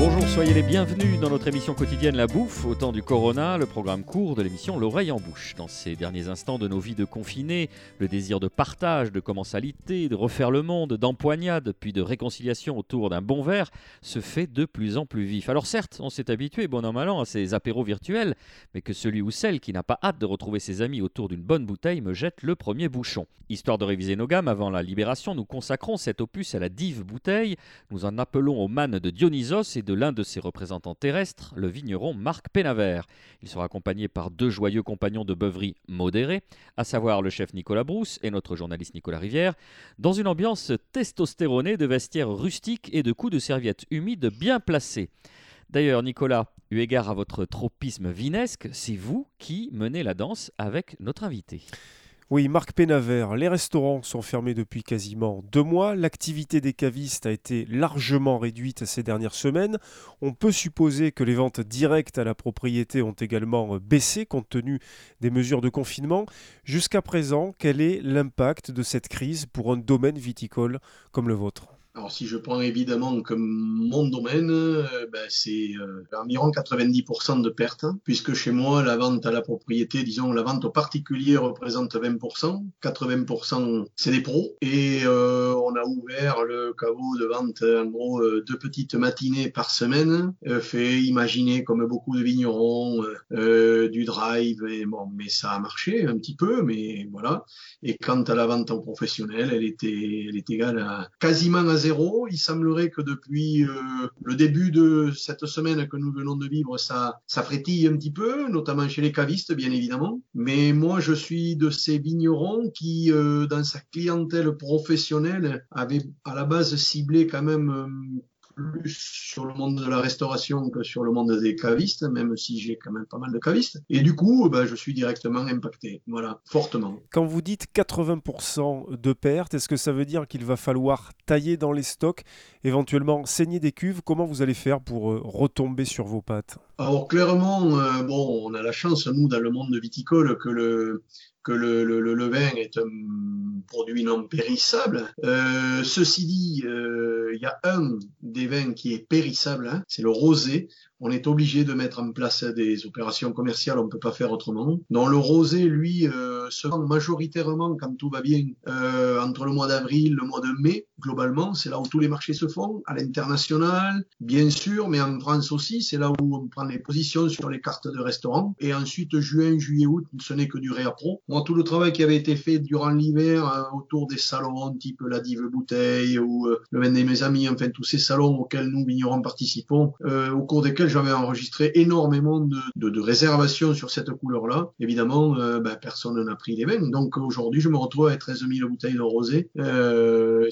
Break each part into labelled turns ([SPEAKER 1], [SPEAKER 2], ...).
[SPEAKER 1] Bonjour, soyez les bienvenus dans notre émission quotidienne La Bouffe, au temps du Corona, le programme court de l'émission L'oreille en bouche. Dans ces derniers instants de nos vies de confinés, le désir de partage, de commensalité, de refaire le monde, d'empoignade, puis de réconciliation autour d'un bon verre, se fait de plus en plus vif. Alors certes, on s'est habitué, bon an mal an, à ces apéros virtuels, mais que celui ou celle qui n'a pas hâte de retrouver ses amis autour d'une bonne bouteille me jette le premier bouchon. Histoire de réviser nos gammes avant la libération, nous consacrons cet opus à la dive bouteille. Nous en appelons au man de Dionysos et de l'un de ses représentants terrestres, le vigneron Marc Pénavert. Il sera accompagné par deux joyeux compagnons de beuverie modérés, à savoir le chef Nicolas Brousse et notre journaliste Nicolas Rivière, dans une ambiance testostéronée de vestiaires rustiques et de coups de serviettes humides bien placés. D'ailleurs, Nicolas, eu égard à votre tropisme vinesque, c'est vous qui menez la danse avec notre invité.
[SPEAKER 2] Oui, Marc Pénavert, les restaurants sont fermés depuis quasiment deux mois. L'activité des cavistes a été largement réduite ces dernières semaines. On peut supposer que les ventes directes à la propriété ont également baissé compte tenu des mesures de confinement. Jusqu'à présent, quel est l'impact de cette crise pour un domaine viticole comme le vôtre?
[SPEAKER 3] Alors si je prends évidemment comme mon domaine, euh, ben, c'est euh, environ 90% de pertes, puisque chez moi la vente à la propriété, disons la vente au particulier représente 20%, 80% c'est des pros, et euh, on a ouvert le caveau de vente en gros deux petites matinées par semaine, fait imaginer comme beaucoup de vignerons du drive, et bon mais ça a marché un petit peu, mais voilà. Et quant à la vente en professionnel, elle était, elle est égale à quasiment à zéro. Il semblerait que depuis euh, le début de cette semaine que nous venons de vivre, ça, frétille un petit peu, notamment chez les cavistes, bien évidemment. Mais moi, je suis de ces vignerons qui, euh, dans sa clientèle professionnelle, avait à la base ciblé quand même euh, plus sur le monde de la restauration que sur le monde des cavistes, même si j'ai quand même pas mal de cavistes. Et du coup, ben, je suis directement impacté, voilà, fortement.
[SPEAKER 2] Quand vous dites 80% de pertes, est-ce que ça veut dire qu'il va falloir tailler dans les stocks, éventuellement saigner des cuves? Comment vous allez faire pour euh, retomber sur vos pattes?
[SPEAKER 3] Alors clairement, euh, bon, on a la chance, nous, dans le monde viticole, que le, que le, le, vin est un produit non périssable. Euh, ceci dit, euh, il y a un des vins qui est périssable, hein, c'est le rosé on est obligé de mettre en place des opérations commerciales, on ne peut pas faire autrement. Dans le rosé, lui, euh, se vend majoritairement, quand tout va bien, entre le mois d'avril, le mois de mai, globalement, c'est là où tous les marchés se font, à l'international, bien sûr, mais en France aussi, c'est là où on prend les positions sur les cartes de restaurants. Et ensuite, juin, juillet, août, ce n'est que du réappro. Moi, tout le travail qui avait été fait durant l'hiver euh, autour des salons, type la Dive Bouteille ou le vin mes amis, enfin tous ces salons auxquels nous, vignerons, participons, au cours desquels j'avais enregistré énormément de, de, réservations sur cette couleur-là. Évidemment, euh, ben, personne n'a pris les vins. Donc aujourd'hui, je me retrouve avec 13 000 bouteilles de rosé. Euh,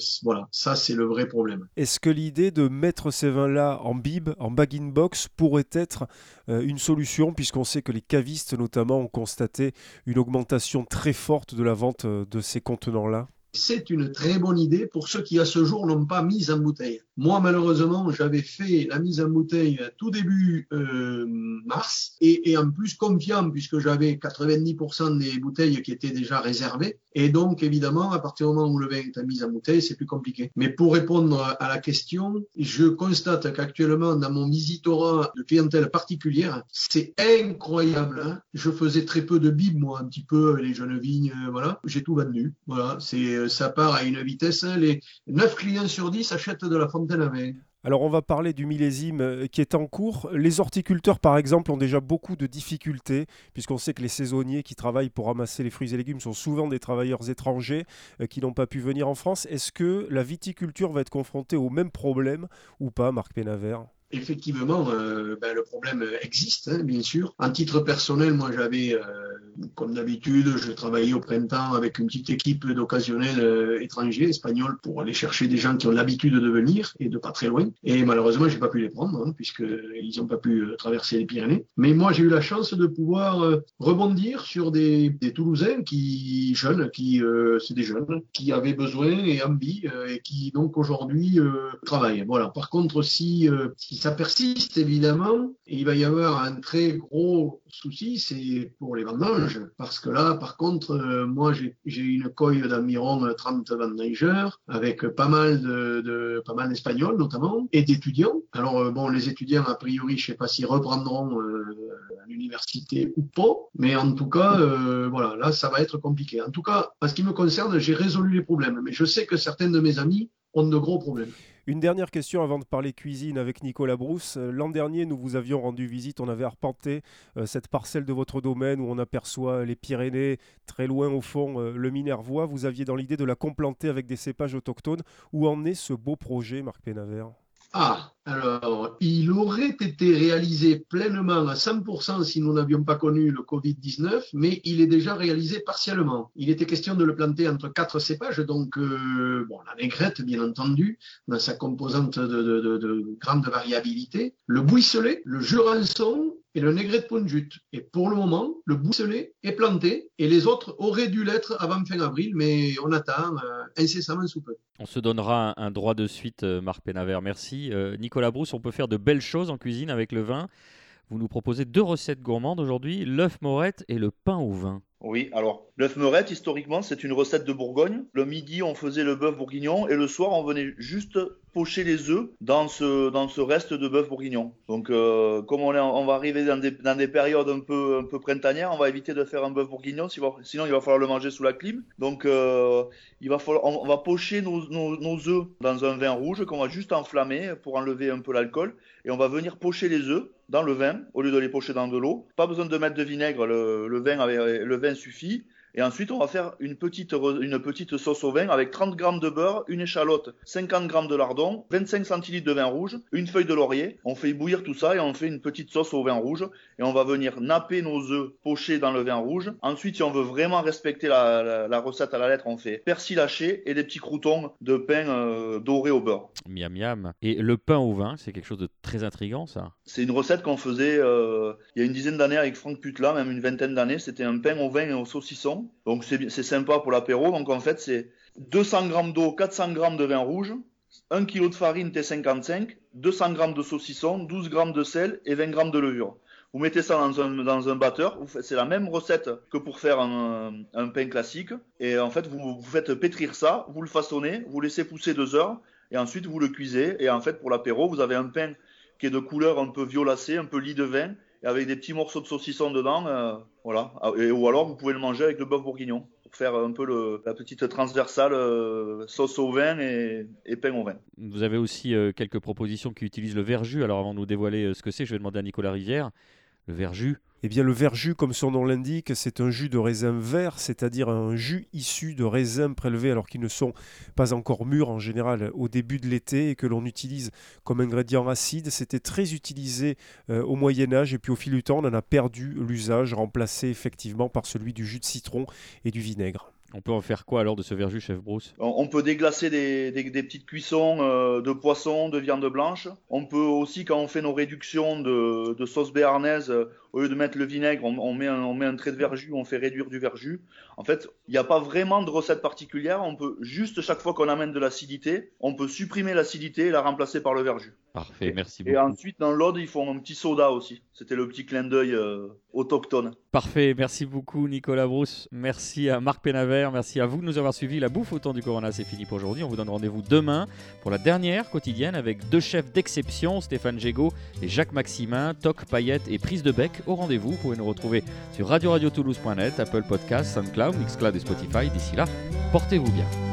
[SPEAKER 3] ça c'est le vrai problème.
[SPEAKER 2] Est-ce que l'idée de mettre ces vins-là en bib, en bag-in-box, pourrait être euh, une solution, puisqu'on sait que les cavistes notamment ont constaté une augmentation très forte de la vente de ces contenants-là?
[SPEAKER 3] C'est une très bonne idée pour ceux qui à ce jour n'ont pas mis en bouteille. Moi, malheureusement, j'avais fait la mise en bouteille tout début euh, mars et, en plus confiant puisque j'avais 90% des bouteilles qui étaient déjà réservées. Et donc, évidemment, à partir du moment où le vin est mis en bouteille, c'est plus compliqué. Mais pour répondre à la question, je constate qu'actuellement, dans mon visitorat de clientèle particulière, c'est incroyable. Hein je faisais très peu de bib, moi, un petit peu les jeunes vignes, euh, voilà. J'ai tout vendu. Voilà, c'est euh, ça part à une vitesse. Hein. Les 9 clients sur 10 achètent de la fontaine à.
[SPEAKER 2] Alors on va parler du millésime euh, qui est en cours. Les horticulteurs par exemple ont déjà beaucoup de difficultés puisqu'on sait que les saisonniers qui travaillent pour ramasser les fruits et légumes sont souvent des travailleurs étrangers euh, qui n'ont pas pu venir en France. Est-ce que la viticulture va être confrontée au même problème ou pas Marc Pénavert?
[SPEAKER 3] Effectivement, euh, ben, le problème existe, hein, bien sûr. En titre personnel, moi j'avais, euh, comme d'habitude, je travaillais au printemps avec une petite équipe d'occasionnels euh, étrangers, espagnols, pour aller chercher des gens qui ont l'habitude de venir et de pas très loin. Et malheureusement, j'ai pas pu les prendre, hein, puisqu'ils n'ont pas pu traverser les Pyrénées. Mais moi, j'ai eu la chance de pouvoir rebondir sur des, des, Toulousains qui, jeunes, qui, c'est des jeunes, qui avaient besoin et envie et qui donc aujourd'hui travaillent. Voilà. Par contre, si, si ça persiste, évidemment, il va y avoir un très gros souci, c'est pour les vendanges. Parce que là, par contre, euh, moi, j'ai une coille d'environ 30 vendangeurs avec pas mal de, pas mal d'Espagnols, notamment, et d'étudiants. Alors, euh, bon, les étudiants, a priori, je sais pas s'ils reprendront euh, à l'université ou pas, mais en tout cas, voilà, là, ça va être compliqué. En tout cas, en ce qui me concerne, j'ai résolu les problèmes, mais je sais que certains de mes amis ont de gros problèmes.
[SPEAKER 2] Une dernière question avant de parler cuisine avec Nicolas Brousse. Euh, l'an dernier, nous vous avions rendu visite, on avait arpenté euh, cette parcelle de votre domaine où on aperçoit les Pyrénées, très loin au fond euh, le Minervois. Vous aviez dans l'idée de la complanter avec des cépages autochtones. Où en est ce beau projet, Marc Pénavert?
[SPEAKER 3] Ah, alors, il aurait été réalisé pleinement à 100% si nous n'avions pas connu le Covid-19, mais il est déjà réalisé partiellement. Il était question de le planter entre quatre cépages, donc euh, bon, la négrette, bien entendu, dans sa composante de, de, de grande variabilité, le buisselet, le jurançon et le négret de Pontjut. Et pour le moment, le bousselet est planté et les autres auraient dû l'être avant fin avril, mais on attend euh, incessamment sous peu.
[SPEAKER 1] On se donnera un, droit de suite, euh, Marc Pénavert. Merci. Euh, Nicolas Brousse, on peut faire de belles choses en cuisine avec le vin. Vous nous proposez deux recettes gourmandes aujourd'hui, l'œuf morette et le pain au vin.
[SPEAKER 4] Oui, alors l'œuf meurette, historiquement, c'est une recette de Bourgogne. Le midi, on faisait le bœuf bourguignon et le soir, on venait juste pocher les œufs dans ce, dans ce reste de bœuf bourguignon. Donc, euh, comme on, va arriver dans des, dans des périodes un peu, un peu printanières, on va éviter de faire un bœuf bourguignon, sinon il va falloir le manger sous la clim. Donc, euh, il va falloir, on va pocher nos, nos, œufs dans un vin rouge qu'on va juste enflammer pour enlever un peu l'alcool et on va venir pocher les œufs dans le vin au lieu de les pocher dans de l'eau. Pas besoin de mettre de vinaigre, le, vin, le vin suffit. Et ensuite, on va faire une petite, une petite sauce au vin avec 30 grammes de beurre, une échalote, 50 grammes de lardon, 25 centilitres de vin rouge, une feuille de laurier. On fait bouillir tout ça et on fait une petite sauce au vin rouge. Et on va venir napper nos œufs pochés dans le vin rouge. Ensuite, si on veut vraiment respecter la, recette à la lettre, on fait persil haché et des petits croutons de pain euh, doré au beurre.
[SPEAKER 1] Miam miam. Et le pain au vin, c'est quelque chose de très intrigant, ça.
[SPEAKER 4] C'est une recette qu'on faisait euh, il y a une dizaine d'années avec Franck Putla, même une vingtaine d'années. C'était un pain au vin et au saucisson. Donc c'est sympa pour l'apéro. Donc en fait, c'est 200 grammes d'eau, 400 grammes de vin rouge, 1 kg de farine T55, 200 grammes de saucisson, 12 grammes de sel et 20 grammes de levure. Vous mettez ça dans un, batteur. C'est la même recette que pour faire un, pain classique. Et en fait, vous, vous faites pétrir ça, vous le façonnez, vous laissez pousser deux heures et ensuite vous le cuisez. Et en fait, pour l'apéro, vous avez un pain qui est de couleur un peu violacée, un peu lit de vin, et avec des petits morceaux de saucisson dedans. Euh, voilà. Ah, et, ou alors vous pouvez le manger avec le bœuf bourguignon pour faire un peu la petite transversale euh, sauce au vin et, pain au vin.
[SPEAKER 1] Vous avez aussi euh, quelques propositions qui utilisent le verjus. Alors avant de nous dévoiler ce que c'est, je vais demander à Nicolas Rivière. Le verjus,
[SPEAKER 2] eh bien, le verjus, comme son nom l'indique, c'est un jus de raisin vert, c'est-à-dire un jus issu de raisins prélevés alors qu'ils ne sont pas encore mûrs en général au début de l'été et que l'on utilise comme ingrédient acide. C'était très utilisé euh, au Moyen Âge et puis au fil du temps, on en a perdu l'usage, remplacé effectivement par celui du jus de citron et du vinaigre.
[SPEAKER 1] On peut en faire quoi alors de ce verjus, chef Bruce
[SPEAKER 4] On peut déglacer des, petites cuissons euh, de poisson, de viande blanche. On peut aussi, quand on fait nos réductions de, sauce béarnaise, au lieu de mettre le vinaigre, on, met, un, on met un trait de verjus, on fait réduire du verjus. En fait, il n'y a pas vraiment de recette particulière. On peut juste, chaque fois qu'on amène de l'acidité, on peut supprimer l'acidité et la remplacer par le verjus.
[SPEAKER 1] Parfait, merci beaucoup.
[SPEAKER 4] Et ensuite, dans l'ode, ils font un petit soda aussi. C'était le petit clin d'œil euh, autochtone.
[SPEAKER 1] Parfait, merci beaucoup Nicolas Brousse. Merci à Marc Pénavert. Merci à vous de nous avoir suivis. La bouffe au temps du Corona, c'est fini pour aujourd'hui. On vous donne rendez-vous demain pour la dernière quotidienne avec deux chefs d'exception, Stéphane Gégaud et Jacques Maximin, toc, paillettes et prise de bec au rendez-vous. Vous pouvez nous retrouver sur radio-radio-toulouse.net, Apple Podcasts, SoundCloud, Mixcloud et Spotify. D'ici là, portez-vous bien.